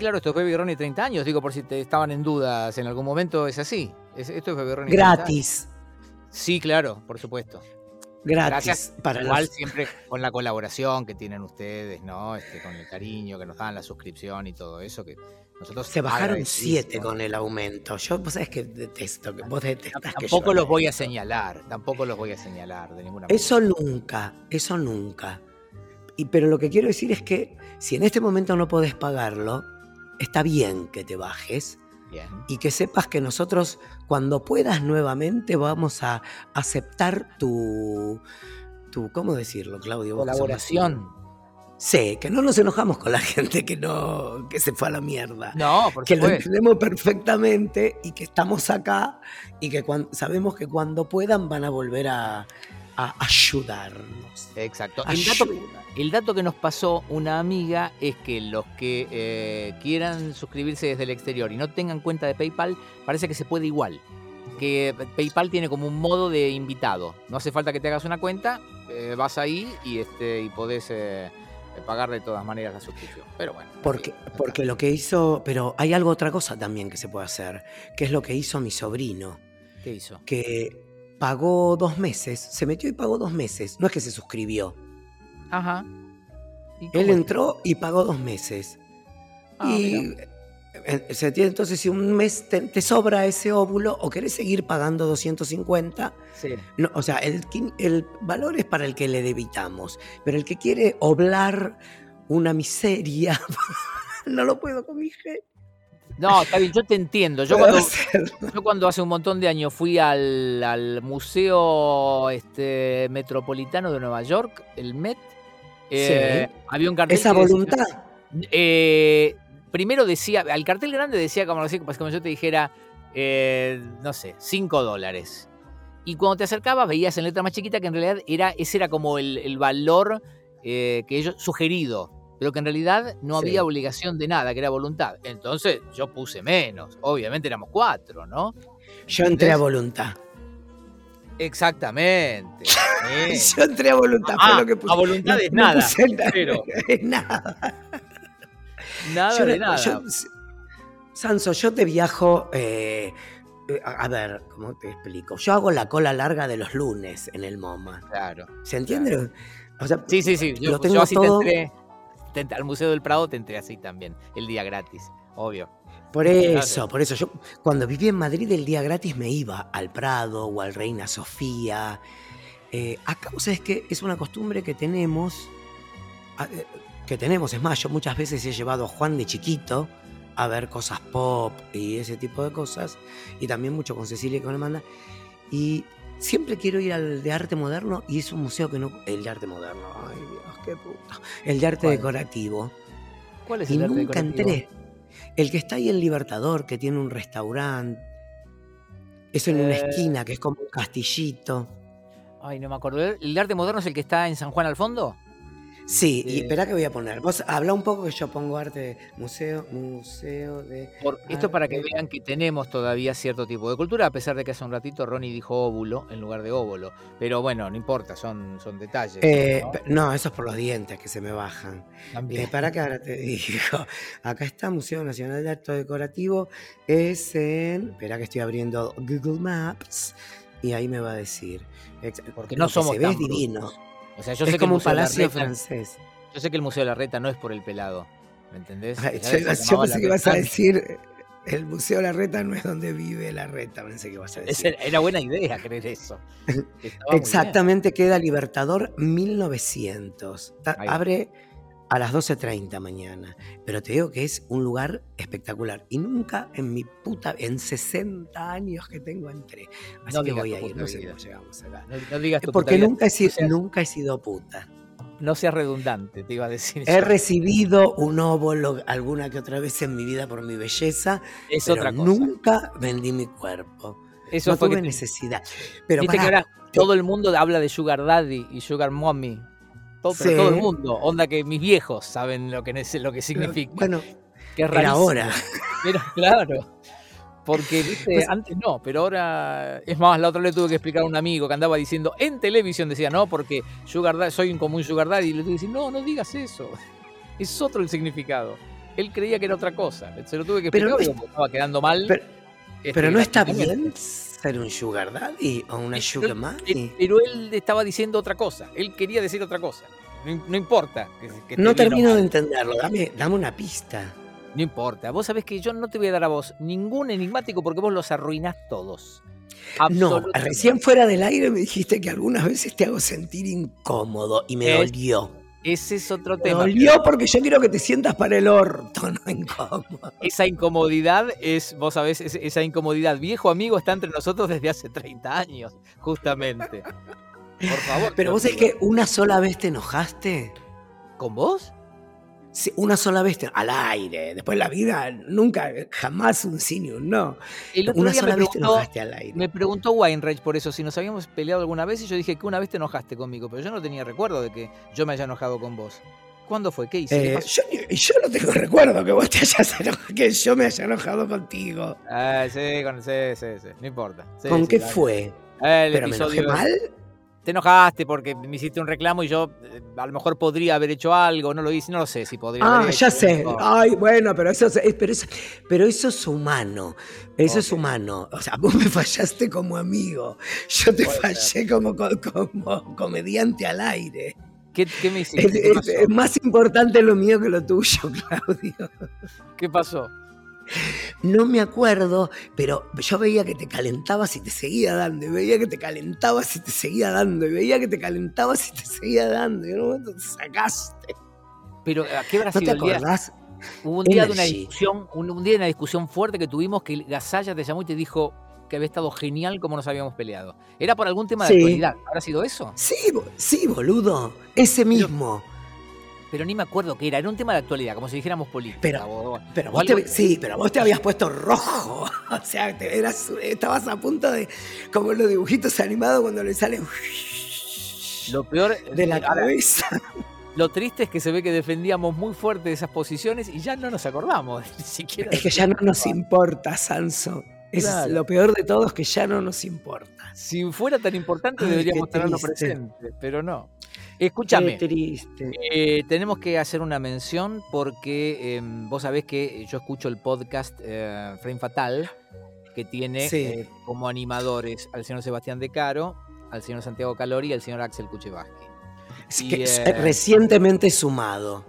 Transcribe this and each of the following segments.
claro, esto es Baby Ronnie 30 años, digo por si te estaban en dudas en algún momento, es así. Es- esto es Baby Ronnie 30 años. Gratis. Sí, claro, por supuesto. Gratis. Gracias, para igual los- siempre con la colaboración que tienen ustedes, ¿no? Este, con el cariño que nos dan, la suscripción y todo eso, que nosotros Se bajaron siete con el aumento. Yo, vos sabés que detesto, que vos detestás que Tampoco yo los voy a señalar, tampoco los voy a señalar de ninguna manera. Eso nunca, eso nunca. Y, pero lo que quiero decir es que si en este momento no podés pagarlo, está bien que te bajes Bien. y que sepas que nosotros cuando puedas nuevamente vamos a aceptar tu, tu ¿cómo decirlo, Claudio? Colaboración. Sí, que no nos enojamos con la gente que no que se fue a la mierda. No, por que lo entendemos perfectamente y que estamos acá y que sabemos que cuando puedan van a volver a, a ayudarnos. Exacto. El dato, el dato que nos pasó una amiga es que los que eh, quieran suscribirse desde el exterior y no tengan cuenta de PayPal, parece que se puede igual. Que PayPal tiene como un modo de invitado. No hace falta que te hagas una cuenta, eh, vas ahí y, este, y podés eh, pagar de todas maneras la suscripción. Pero bueno. Porque, porque lo que hizo, pero hay algo otra cosa también que se puede hacer, que es lo que hizo mi sobrino, ¿Qué hizo? que pagó dos meses, se metió y pagó dos meses, no es que se suscribió, Ajá. ¿Y él entró y pagó dos meses. Ah, y mira. eh, se tiene- entonces si un mes te, te sobra ese óvulo o querés seguir pagando 250, Sí. no, o sea, el valor es para el que le debitamos, pero el que quiere oblar una miseria, no lo puedo con mi gente. No, está bien, yo te entiendo. Yo cuando, hacerlo. Yo cuando hace un montón de años fui al, al Museo este, Metropolitano de Nueva York, el Met, eh, había un cartel. Esa decía- voluntad. eh, primero decía, al cartel grande decía como, como yo te dijera, eh, no sé, 5 dólares. Y cuando te acercabas veías en letra más chiquita que en realidad era, ese era como el, el valor que ellos sugerido, pero que en realidad no Sí. había obligación de nada, que era voluntad. Entonces yo puse menos, obviamente éramos cuatro, ¿no? Yo entré a voluntad. Exactamente. Yo entré a voluntad. Ah, fue lo que puse. a voluntad No- es no nada, puse nada. cero. Es nada. Nada Yo de nada. yo- Sanso, yo te viajo. eh, eh, a ver, ¿cómo te explico? Yo hago la cola larga de los lunes en el MoMA. Claro. ¿Se entiende? O sea, Sí, sí, sí. Yo, Lo yo tengo así todo- te entré. Al Museo del Prado te entré así también. El día gratis, obvio. Por eso, por eso. Yo cuando viví en Madrid el día gratis me iba al Prado o al Reina Sofía. Eh, acá, ¿vos sabés que Es una costumbre que tenemos. eh, Que tenemos, es más, yo muchas veces he llevado a Juan de chiquito a ver cosas pop y ese tipo de cosas. Y también mucho con Cecilia y con Amanda. Y siempre quiero ir al de arte moderno y es un museo que no. El de arte moderno. Ay, Dios, qué puta. El de arte ¿Cuál? decorativo. ¿Cuál es Y el arte nunca decorativo? entré. El que está ahí en Libertador, que tiene un restaurante. Es en una Eh. esquina, que es como un castillito. Ay, no me acuerdo. ¿El de arte moderno es el que está en San Juan al fondo? Sí, y Eh. espera que voy a poner. Vos habla un poco que yo pongo arte, museo, museo de. Por, esto es para que vean que tenemos todavía cierto tipo de cultura, a pesar de que hace un ratito Ronnie dijo óvulo en lugar de óvulo. Pero bueno, no importa, son, son detalles. Eh, ¿no? no, eso es por los dientes que se me bajan. También. Eh, para que ahora te digo. Acá está Museo Nacional de Arte Decorativo. Es en. Espera que estoy abriendo Google Maps. Y ahí me va a decir. Porque lo no que somos se ve es divino. Brutos. O sea, yo es sé que el como un de palacio francés. Yo sé que el Museo de la Reta no es por el pelado. ¿Me entendés? Ay, yo, yo pensé que ibas a decir, eh, el Museo La Reta no es donde vive la Reta, pensé que ibas a decir. Era era buena idea creer eso. Exactamente, queda Libertador 1900. Ta- Ahí. Abre a las 12.30 mañana. Pero te digo que es un lugar espectacular. Y nunca en mi puta, en 60 años que tengo entré. Así No que voy a ir, no sé cómo llegamos acá. No, no digas tu Porque nunca he, sido, seas- nunca he sido puta. No seas redundante, te iba a decir. He yo. recibido un óvulo alguna que otra vez en mi vida por mi belleza, Es pero otra cosa. nunca vendí mi cuerpo. Eso no fue tuve que necesidad. Pero Viste que pará, ahora todo el mundo habla de Sugar Daddy y Sugar Mommy. Todo, pero Sí. todo el mundo. Onda que mis viejos saben lo que, lo que significa. bueno, que es era rarísimo. ahora. Pero claro. Porque, viste, Pues- antes no, pero ahora. Es más, la otra vez tuve que explicar a un amigo que andaba diciendo en televisión, decía, no, porque Sugar Daddy, soy un común Sugar Daddy. Y le tuve que decir, no, no digas eso. Es otro el significado. Él creía que era otra cosa. Se lo tuve que explicar porque estaba quedando mal. Pero, este, pero no está gráficamente. bien ser un sugar daddy o una Eh, sugar eh, mommy. Pero él estaba diciendo otra cosa. Él quería decir otra cosa. No, no importa. que- que No termino de entenderlo. Dame, dame una pista. No importa. Vos sabés que yo no te voy a dar a vos ningún enigmático porque vos los arruinás todos. No, recién fuera del aire me dijiste que algunas veces te hago sentir incómodo y me Es- dolió. Ese es otro Me tema. dolió porque yo quiero que te sientas para el orto, no incómodo. Esa incomodidad es, vos sabés, es- esa incomodidad. Viejo amigo está entre nosotros desde hace 30 años, justamente. Por favor. Pero vos es que una sola vez te enojaste. ¿Con vos? Una sola vez te- al aire. Después la vida, nunca, jamás un sí ni un no. El otro Una día sola me vez te preguntó, enojaste al aire. me preguntó Weinreich por eso, si nos habíamos peleado alguna vez, y yo dije que una vez te enojaste conmigo, pero yo no tenía recuerdo de que yo me haya enojado con vos. ¿Cuándo fue? ¿Qué hice? ¿Qué Eh, yo, no tengo recuerdo que vos te hayas enojado, que yo me haya enojado contigo. Ah, sí, con, sí, sí, sí, no importa. Sí, ¿Con sí, qué fue? El ¿Pero me enojé mal? Te enojaste porque me hiciste un reclamo y yo eh, a lo mejor podría haber hecho algo, no lo hice, no lo sé si podría Ah, haber hecho. ya sé. Ay, bueno, pero eso, es- eh, pero eso, pero eso es humano. Eso es humano. O sea, vos me fallaste como amigo. Yo te Puede fallé como, co- como comediante al aire. ¿Qué, qué me hiciste? Es, ¿Qué es- pasó? es más importante lo mío que lo tuyo, Claudio. ¿Qué pasó? No me acuerdo, pero yo veía que te calentabas y te seguía dando, y veía que te calentabas y te seguía dando, y veía que te calentabas y te seguía dando, y en un momento te sacaste. Pero ¿a qué habrá ¿No te día? acordás? Hubo un día de una discusión, un, un día de una discusión fuerte que tuvimos que Gasalla te llamó y te dijo que había estado genial como nos habíamos peleado. ¿Era por algún tema de Sí. actualidad? ¿Habrá sido eso? Sí, sí, boludo, ese mismo. Pero ni me acuerdo qué era. Era un tema de actualidad, como si dijéramos política. Pero- o- Pero vos te, sí, pero vos te habías puesto rojo. O sea, te eras, estabas a punto de, como los dibujitos animados cuando le sale Lo peor de la cabeza. Lo triste es que se ve que defendíamos muy fuerte esas posiciones y ya no nos acordamos ni siquiera. Es que ya no nos importa, Sanso. Claro. es lo peor de todo, es que ya no nos importa. Si fuera tan importante Ay, deberíamos tenerlo presente, pero no. Escúchame. Qué triste. Eh, tenemos que hacer una mención porque eh, vos sabés que yo escucho el podcast eh, Frame Fatal, que tiene Sí. eh, como animadores al señor Sebastián De Caro, al señor Santiago Calori y al señor Axel Kuchevaski. Es que recientemente sumado.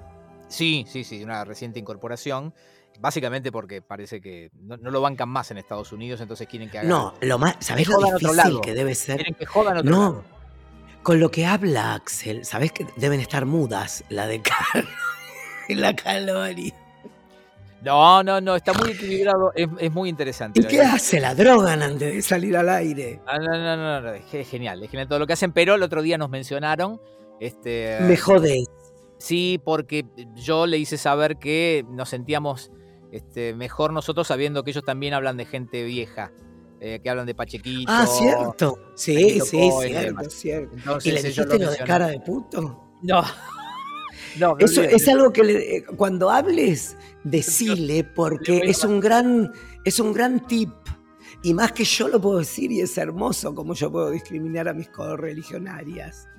Sí, sí, sí, una reciente incorporación. Básicamente porque parece que no, no lo bancan más en Estados Unidos, entonces quieren que haga. No, lo más, ¿sabés lo jodan a otro difícil que debe ser? Quieren que jodan otro No, lado. Con lo que habla Axel, ¿sabés que deben estar mudas la de Caro y la Calori? No, no, no, está muy equilibrado, es, es muy interesante. ¿Y qué verdad. hace? La drogan antes de salir al aire. Ah, no, no, no, no, es ge- genial, es genial todo lo que hacen, pero el otro día nos mencionaron, este, Me jodés. sí, porque yo le hice saber que nos sentíamos este, mejor nosotros sabiendo que ellos también hablan de gente vieja, eh, que hablan de Pachequito. Ah, cierto. Sí, Paquito sí, Cohen cierto, cierto. Entonces ¿Y le dijiste lo lo de cara de puto? No. No, Eso olvidé. es algo que le- eh, cuando hables, decile, le porque es un gran, es un gran tip. Y más que yo lo puedo decir y es hermoso como yo puedo discriminar a mis correligionarias.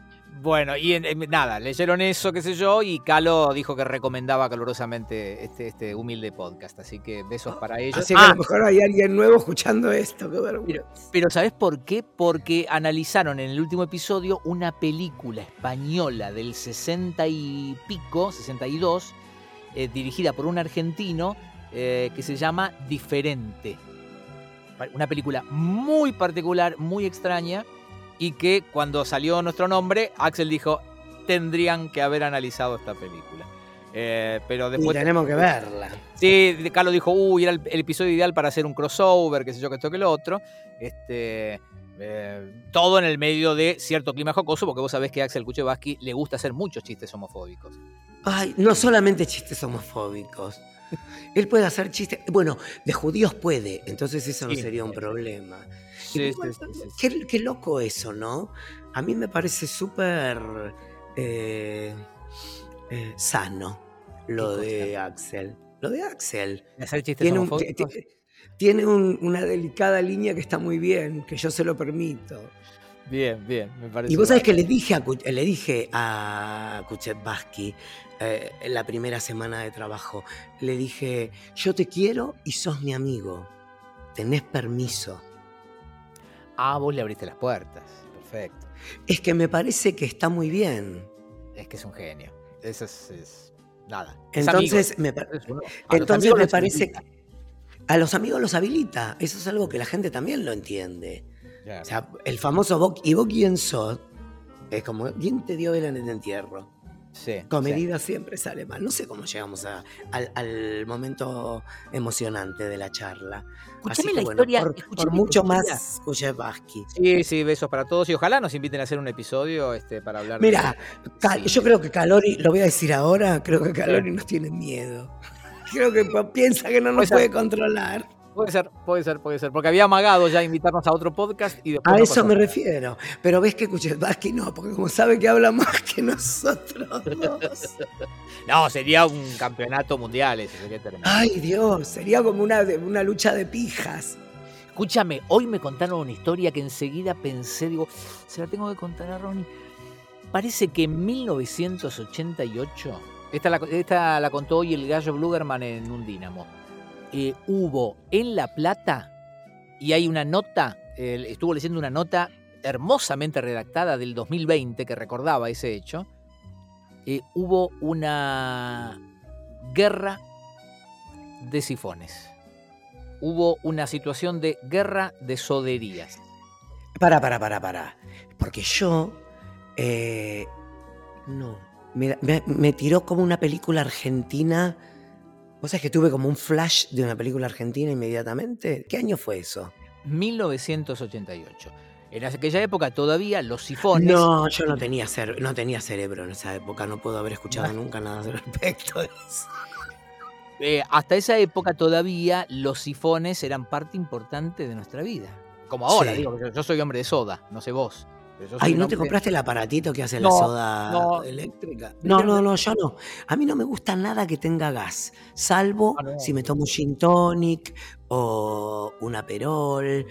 Bueno, y en- en- nada, leyeron eso, qué sé yo, y Calo dijo que recomendaba calurosamente este, este humilde podcast. Así que besos para ellos. Así que a Ah, lo mejor hay alguien nuevo escuchando esto. Qué vergüenza. pero ¿sabes por qué? Porque analizaron en el último episodio una película española del 60 y pico, 62, eh, dirigida por un argentino eh, que se llama Diferente. Una película muy particular, muy extraña, y que cuando salió nuestro nombre, Axel dijo, tendrían que haber analizado esta película. Eh, pero Y después... tenemos que verla. Sí, Carlos dijo, uy, era el, el episodio ideal para hacer un crossover, qué sé yo, que esto, que lo otro. Este, eh, todo en el medio de cierto clima jocoso, porque vos sabés que a Axel Kuchevaski le gusta hacer muchos chistes homofóbicos. Ay, no solamente chistes homofóbicos. Él puede hacer chistes. Bueno, de judíos puede, entonces eso no Sí. sería un problema. Sí, Y sí, bueno, sí, sí, sí. Qué, qué loco eso, ¿no? A mí me parece súper eh, eh, sano lo ¿Qué de Axel. Lo de Axel. Hacer chistes Tiene, un- tiene un- una delicada línea que está muy bien, que yo se lo permito. Bien, bien, me parece. Y vos sabés que le dije a, le dije a Kuchetbaski eh, en la primera semana de trabajo, le dije, yo te quiero y sos mi amigo, tenés permiso. Ah, vos le abriste las puertas, perfecto. Es que me parece que está muy bien. Es que es un genio. Eso es, nada. entonces me, entonces me parece que a los amigos los habilita. Eso es algo que la gente también lo entiende. O sea, el famoso ¿y vos quién sos? Es como, ¿quién te dio vela en el entierro? Sí, Comedida siempre sale mal. No sé cómo llegamos al, momento emocionante de la charla. Escuchame la historia. Por, mucho más Kuchevaski. Sí, sí, besos para todos. Y ojalá nos inviten a hacer un episodio este, para hablar Mira, yo creo que Calori, lo voy a decir ahora, creo que Calori nos tiene miedo. Creo que piensa que no nos puede controlar. Puede ser, puede ser, puede ser. Porque había amagado ya invitarnos a otro podcast y después. A eso me refiero. Pero ves que que no, porque como sabe que habla más que nosotros no, sería un campeonato mundial ese, sería tremendo. Ay, Dios, sería como una, una lucha de pijas. Escúchame, hoy me contaron una historia que enseguida pensé, digo, se la tengo que contar a Ronnie. Parece que en 1988, esta la, esta la contó hoy el gallo Blugerman en un Dínamo eh, hubo en La Plata, y hay una nota, estuvo leyendo una nota hermosamente redactada del 2020 que recordaba ese hecho, eh, hubo una guerra de sifones. Hubo una situación de guerra de soderías. Para, para, para, para. Porque yo. Eh, no. me, tiró como una película argentina ¿Vos sabés que tuve como un flash de una película argentina inmediatamente? ¿Qué año fue eso? 1988. En aquella época todavía los sifones. No, yo no tenía, no tenía cerebro en esa época, no puedo haber escuchado nunca nada al respecto de eso. Eh, hasta esa época todavía los sifones eran parte importante de nuestra vida. Como ahora, digo, yo soy hombre de soda, no sé vos. Ay, ¿no te compraste el aparatito que hace la soda eléctrica? No, no, no, yo no. A mí no me gusta nada que tenga gas, salvo ah, si me tomo un gin tonic o un aperol, eh,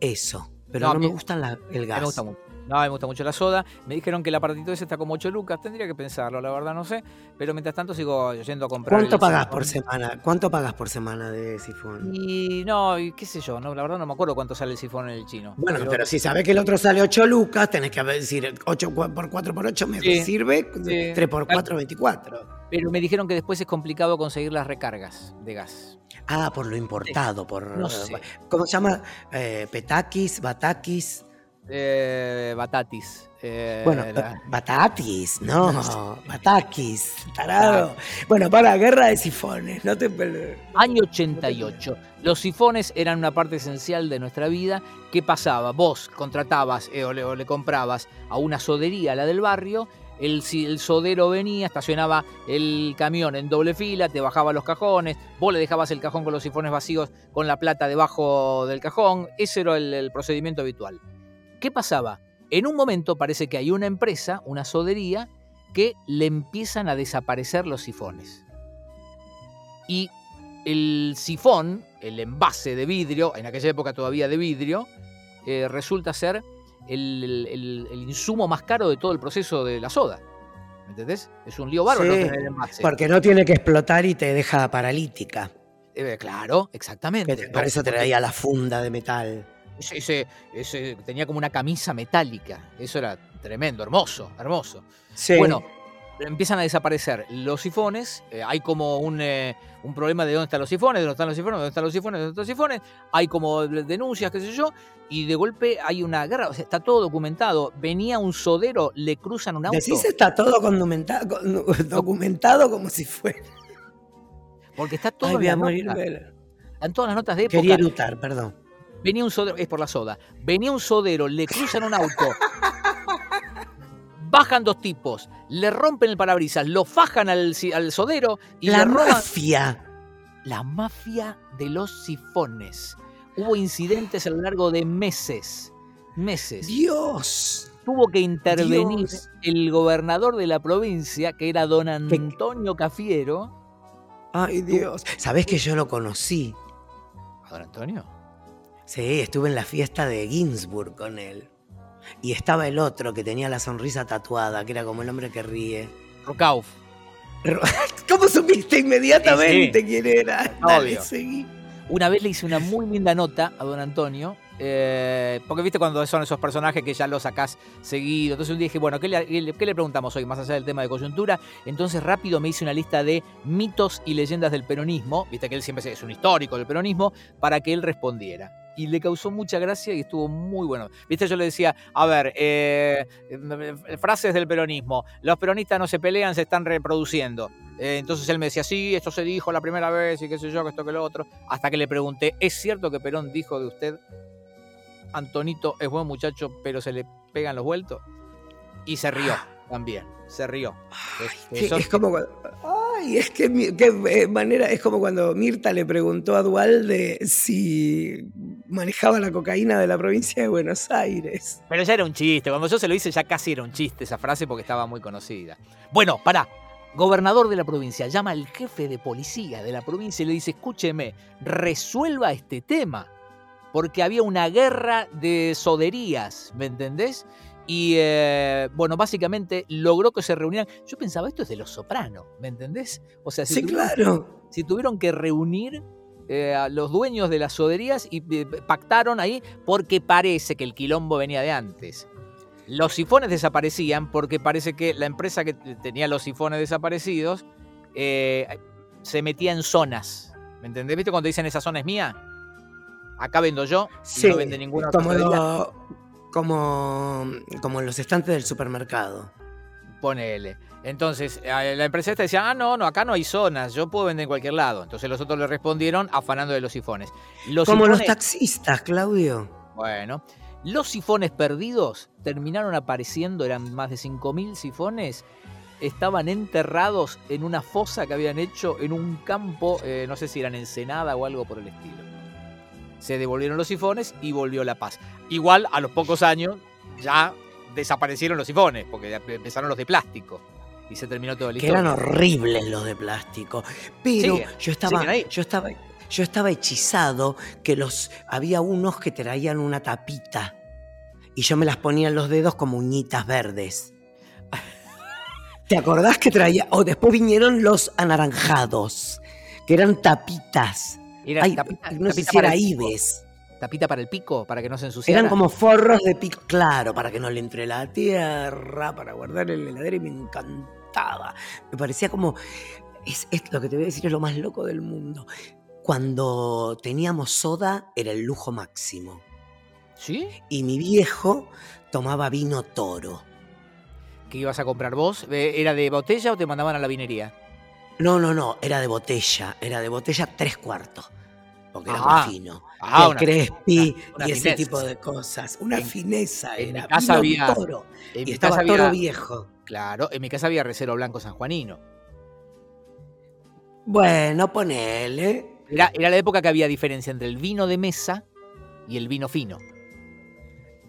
eso. Pero no, me gusta el gas. Me gusta mucho. No, me gusta mucho la soda. Me dijeron que el aparatito ese está como 8 lucas. Tendría que pensarlo, la verdad no sé. Pero mientras tanto sigo yendo a comprar. ¿Cuánto pagas por semana? ¿Cuánto pagas por semana de sifón? Y no, qué sé yo, no, la verdad no me acuerdo cuánto sale el sifón en el chino. Bueno, pero, si sabes que el otro sale 8 lucas, tenés que decir 8 por 4 por 8 me sirve, 3 por 4, 24. Pero me dijeron que después es complicado conseguir las recargas de gas. Ah, por lo importado, por. No sé. ¿Cómo se llama? Eh, petakis, batakis. Eh, batatis. Eh, bueno, Batatis, no, Batakis, tarado. Bueno, para guerra de sifones, no te Año 88. Los sifones eran una parte esencial de nuestra vida. ¿Qué pasaba? Vos contratabas eh, o, le, comprabas a una sodería, la del barrio, el, el, sodero venía, estacionaba el camión en doble fila, te bajaba los cajones, vos le dejabas el cajón con los sifones vacíos con la plata debajo del cajón. Ese era el procedimiento habitual. ¿Qué pasaba? En un momento parece que hay una empresa, una sodería, que le empiezan a desaparecer los sifones. Y el sifón, el envase de vidrio, en aquella época todavía de vidrio, eh, resulta ser el, insumo más caro de todo el proceso de la soda. ¿Me entendés? Es un lío bárbaro el envase. Porque no tiene que explotar y te deja paralítica. Eh, claro, exactamente. Por eso traía la funda de metal ese, ese, tenía como una camisa metálica. Eso era tremendo, hermoso, hermoso. Bueno, empiezan a desaparecer los sifones. Eh, hay como un, eh, un, problema de dónde están los sifones, de dónde están los sifones, dónde están los sifones, dónde están los sifones. Hay como denuncias, qué sé yo. Y de golpe hay una guerra. O sea, está todo documentado. Venía un sodero, le cruzan un auto. Decís está todo documentado, documentado como si fuera. Porque está todo. Ay, voy Están todas las notas de época. Quería lutar, perdón. Venía un sodero, es por la soda. Venía un sodero, le cruzan un auto. Bajan dos tipos, le rompen el parabrisas, lo fajan al, sodero y la le roban. mafia. La mafia de los sifones. Hubo incidentes a lo largo de meses. Meses. Dios. Tuvo que intervenir el gobernador de la provincia, que era don Antonio Cafiero. Ay, Dios. ¿Sabés que yo lo conocí? ¿A don Antonio? Sí, estuve en la fiesta de Ginsburg con él. Y estaba el otro que tenía la sonrisa tatuada, que era como el hombre que ríe. Rocauf. ¿Cómo supiste inmediatamente quién era? Dale, seguí. Una vez le hice una muy linda nota a don Antonio, eh, porque viste cuando son esos personajes que ya los sacás seguido. Entonces un día dije, bueno, ¿qué le, ¿qué le, preguntamos hoy? Más allá del tema de coyuntura. Entonces rápido me hice una lista de mitos y leyendas del peronismo. Viste que él siempre es un histórico del peronismo, para que él respondiera y le causó mucha gracia y estuvo muy bueno. Viste, yo le decía, a ver, eh, frases del peronismo, los peronistas no se pelean, se están reproduciendo. Eh, entonces él me decía, sí, esto se dijo la primera vez y qué sé yo, que esto que lo otro. Hasta que le pregunté, ¿es cierto que Perón dijo de usted, Antonito es buen muchacho, pero se le pegan los vueltos? Y se rió también, se rió. Este, es como Ay, es que qué eh, manera, es como cuando Mirta le preguntó a Dualde si manejaba la cocaína de la provincia de Buenos Aires. Pero ya era un chiste, cuando yo se lo hice ya casi era un chiste esa frase porque estaba muy conocida. Bueno, pará, gobernador de la provincia llama al jefe de policía de la provincia y le dice, escúcheme, resuelva este tema, porque había una guerra de soderías, ¿me entendés? Y eh, bueno, básicamente logró que se reunieran. Yo pensaba, esto es de los sopranos, ¿me entendés? O sea, si sí, claro. Si tuvieron que reunir eh, a los dueños de las soderías y eh, pactaron ahí porque parece que el quilombo venía de antes. Los sifones desaparecían porque parece que la empresa que tenía los sifones desaparecidos se metía en zonas. ¿Me entendés? ¿Viste cuando dicen esa zona es mía? Acá vendo yo y no vende ninguna otra como, como en los estantes del supermercado. Ponele. Entonces, la empresa esta decía, ah, no, no, acá no hay zonas, yo puedo vender en cualquier lado. Entonces los otros le respondieron afanando de los sifones. como los taxistas, Claudio. Bueno, los sifones perdidos terminaron apareciendo, eran más de 5.000 sifones, estaban enterrados en una fosa que habían hecho en un campo, eh, no sé si eran Ensenada o algo por el estilo se devolvieron los sifones y volvió la paz. Igual a los pocos años ya desaparecieron los sifones, porque empezaron los de plástico. Y se terminó todo el Que eran horribles los de plástico. Pero yo estaba. Yo estaba. Yo estaba hechizado que los. Había unos que traían una tapita. Y yo me las ponía en los dedos como uñitas verdes. ¿Te acordás que traía? O después vinieron los anaranjados, que eran tapitas era tapita, no sé si era Ives. Tapita para el pico, para que no se ensuciara. Eran como forros de pico, claro, para que no le entre la tierra, para guardar el heladero y me encantaba. Me parecía como, es, lo que te voy a decir es lo más loco del mundo. Cuando teníamos soda era el lujo máximo. ¿Sí? Y mi viejo tomaba vino toro. ¿Qué ibas a comprar vos? ¿Era de botella o te mandaban a la vinería? No, no, no, era de botella, era de botella tres cuartos, porque era muy fino. Ah, el crespi y ese tipo de cosas. Una fineza en era. Mi casa había, toro. y estaba toro viejo. Claro, en mi casa había recero blanco sanjuanino. Bueno, ponele. Era, era la época que había diferencia entre el vino de mesa y el vino fino.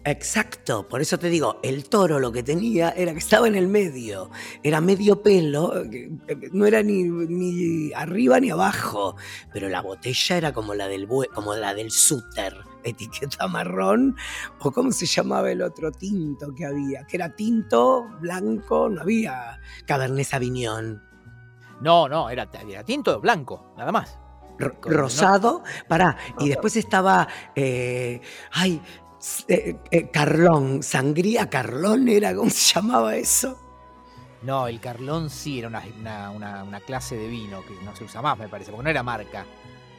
Exacto, por eso te digo, el toro lo que tenía era que estaba en el medio, era medio pelo, eh, no era ni, ni arriba ni abajo, pero la botella era como la del como la del Suter, etiqueta marrón, o cómo se llamaba el otro tinto que había, que era tinto, blanco, no había Cabernet Sauvignon. No, no, era, era tinto blanco, nada más. rosado, pará, y después estaba, eh, ay, eh, eh, Carlón, sangría Carlón era, ¿cómo se llamaba eso? No, el Carlón sí era una, clase de vino que no se usa más, me parece, porque no era marca.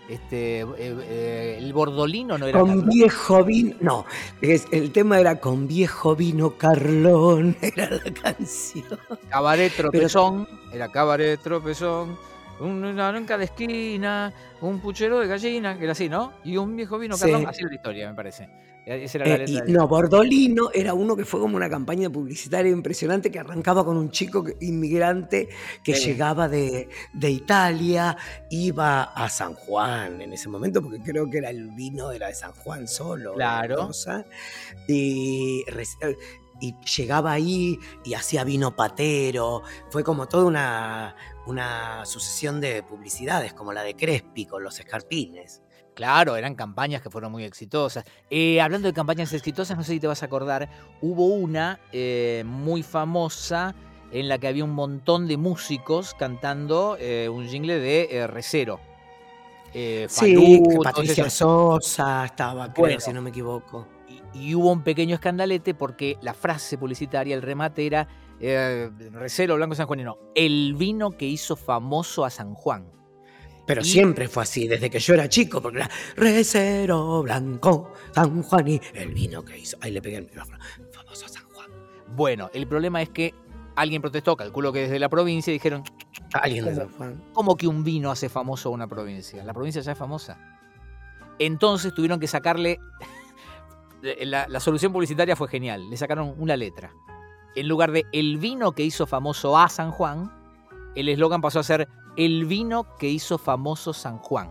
Este, eh, el bordolino no era. Con viejo vino, no, es, el tema era con viejo vino Carlón, era la canción. Cabaret tropezón, era cabaret tropezón una nunca de esquina, un puchero de gallina, que era así, ¿no? Y un viejo vino Carlón, así era la historia, me parece. Eh, no, Bordolino era uno que fue como una campaña publicitaria impresionante que arrancaba con un chico inmigrante que llegaba de, Italia, iba a San Juan en ese momento, porque creo que era el vino, era de San Juan solo. Claro. y, y llegaba ahí y hacía vino patero. Fue como toda una, una sucesión de publicidades como la de Crespi con los escarpines. Claro, eran campañas que fueron muy exitosas. Eh, hablando de campañas exitosas, no sé si te vas a acordar, hubo una eh, muy famosa en la que había un montón de músicos cantando eh, un jingle de Recero. sí, Patricia Sosa estaba, creo, si no me equivoco. Y, hubo un pequeño escandalete porque la frase publicitaria, el remate era Recero Blanco Sanjuanino, el vino que hizo famoso a San Juan. Pero siempre fue así, desde que yo era chico, porque era Recero Blanco, San Juan y el vino que hizo. Ahí le pegué el micrófono. Famoso San Juan. Bueno, el problema es que alguien protestó, calculo que desde la provincia, dijeron. Alguien de San Juan. ¿Cómo que un vino hace famoso a una provincia? La provincia ya es famosa. Entonces tuvieron que sacarle. La, la solución publicitaria fue genial. Le sacaron una letra. En lugar de el vino que hizo famoso a San Juan, el eslogan pasó a ser el vino que hizo famoso San Juan.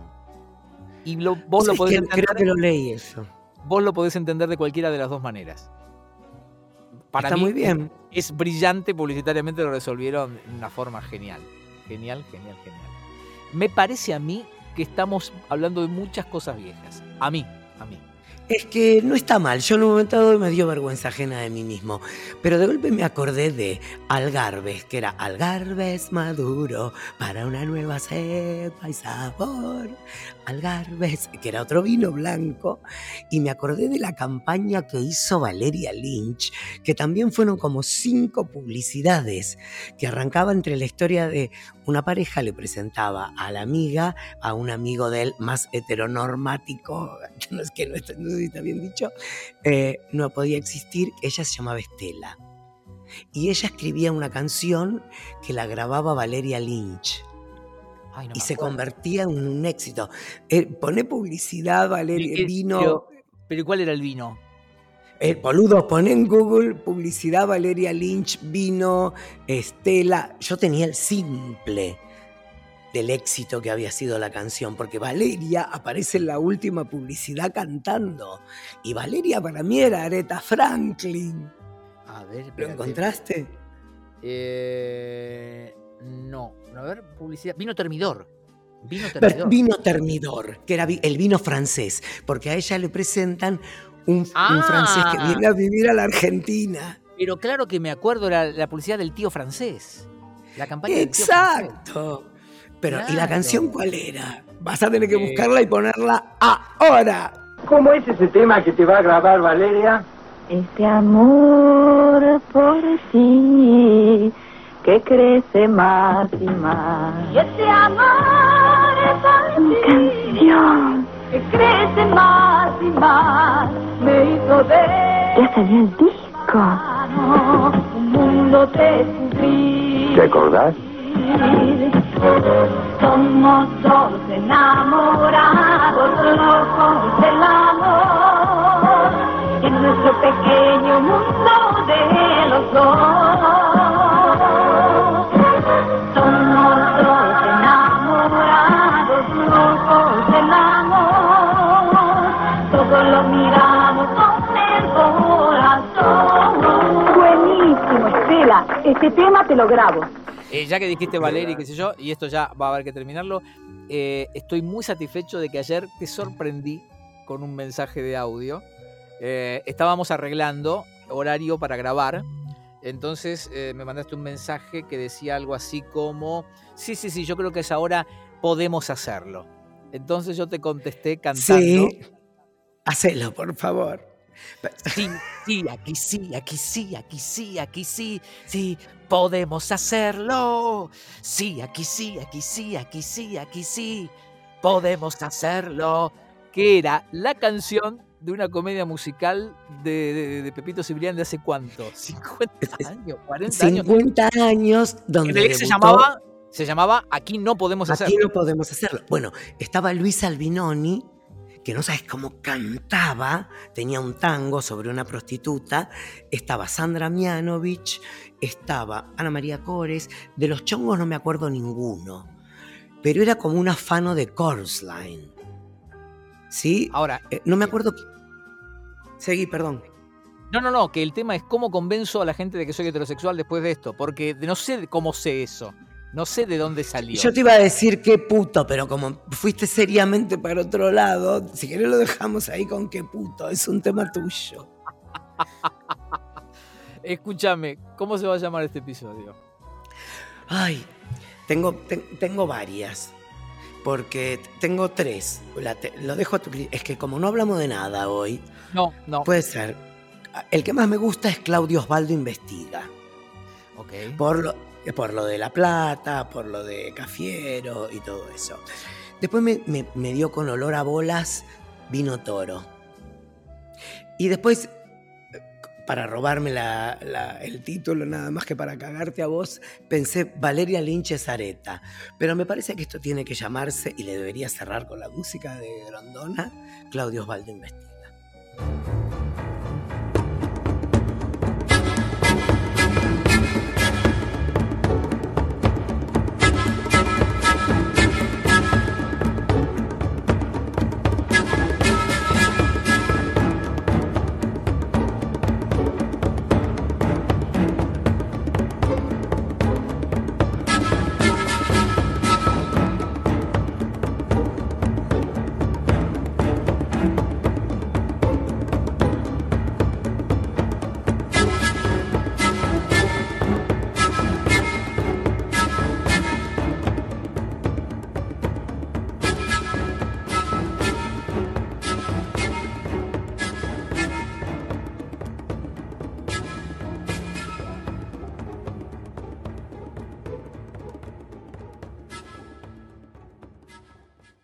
Y vos lo podés entender. Creo que lo leí eso. Vos lo podés entender de cualquiera de las dos maneras. Para Está muy bien. Es, brillante, publicitariamente lo resolvieron de una forma genial. Genial, genial, genial. Me parece a mí que estamos hablando de muchas cosas viejas. A mí, a mí. Es que no está mal. Yo en un momento dado me dio vergüenza ajena de mí mismo. Pero de golpe me acordé de Algarbes, que era Algarbes maduro para una nueva cepa y sabor. Algarbes, que era otro vino blanco. Y me acordé de la campaña que hizo Valeria Lynch, que también fueron como cinco publicidades que arrancaban entre la historia de una pareja le presentaba a la amiga a un amigo de él más heteronormático, que no es que no, está, bien dicho, eh, no podía existir, ella se llamaba Estela. Y ella escribía una canción que la grababa Valeria Lynch. Y se convertía en un éxito. Eh, pone publicidad, Valeria, vino. Pero, pero ¿cuál era el vino? Eh, boludo, pon en Google publicidad Valeria Lynch, vino, Estela. Yo tenía el simple del éxito que había sido la canción, porque Valeria aparece en la última publicidad cantando. Y Valeria para mí era Aretha Franklin. A ver, ¿lo encontraste? Eh, no, a ver, publicidad. Vino Termidor. Vino Termidor. Vino Termidor, que era el vino francés, porque a ella le presentan un, francés que viene a ah. vivir a la Argentina. Pero claro que me acuerdo la, la publicidad del tío francés. La campaña Exacto. Pero, ¿y la canción cuál era? Vas a tener que eh. buscarla y ponerla ahora. ¿Cómo es ese tema que te va a grabar Valeria? Este amor por sí que crece más y más. Y este amor por sí. Canción que crece más y más, me hizo ver. Ya salió el disco. Un mundo descubrir. ¿Te acordás? Somos dos enamorados, locos del amor. En nuestro pequeño mundo de los dos. Este tema te lo grabo. Eh, ya que dijiste Valeria, qué sé yo, y esto ya va a haber que terminarlo, eh, estoy muy satisfecho de que ayer te sorprendí con un mensaje de audio. Eh, estábamos arreglando horario para grabar. Entonces me mandaste un mensaje que decía algo así como, sí, sí, sí, yo creo que es ahora podemos hacerlo. Entonces yo te contesté cantando. Sí, hacelo, por favor. Sí, sí, aquí sí, aquí sí, aquí sí, aquí sí, sí, podemos hacerlo. Sí, aquí sí, aquí sí, aquí sí, aquí sí, podemos hacerlo. Que era la canción de una comedia musical de, Pepito Cibrián de hace cuánto? 50 años, 40 años. 50 años donde se llamaba se llamaba Aquí no podemos hacerlo. Aquí no podemos hacerlo. Bueno, estaba Luis Albinoni que no sabes cómo cantaba, tenía un tango sobre una prostituta, estaba Sandra Mianovich, estaba Ana María Cores, de los chongos no me acuerdo ninguno, pero era como un afano de Corsline. ¿Sí? Ahora, eh, no me acuerdo. Seguí, perdón. No, no, no, que el tema es cómo convenzo a la gente de que soy heterosexual después de esto, porque no sé cómo sé eso. No sé de dónde salió. Yo te iba a decir qué puto, pero como fuiste seriamente para otro lado, si querés lo dejamos ahí con qué puto, es un tema tuyo. Escúchame, ¿cómo se va a llamar este episodio? Ay, tengo, ten- tengo varias. Porque tengo tres. La te- lo dejo a tu Es que como no hablamos de nada hoy, No, no. puede ser. El que más me gusta es Claudio Osvaldo Investiga. ok. Por lo, por lo de La Plata, por lo de Cafiero y todo eso. Después me, dio con olor a bolas vino toro. Y después, eh, para robarme el título nada más que para cagarte a vos, pensé Valeria Lynch Zareta. Pero me parece que esto tiene que llamarse, y le debería cerrar con la música de Grondona, Claudio Osvaldo Investiga.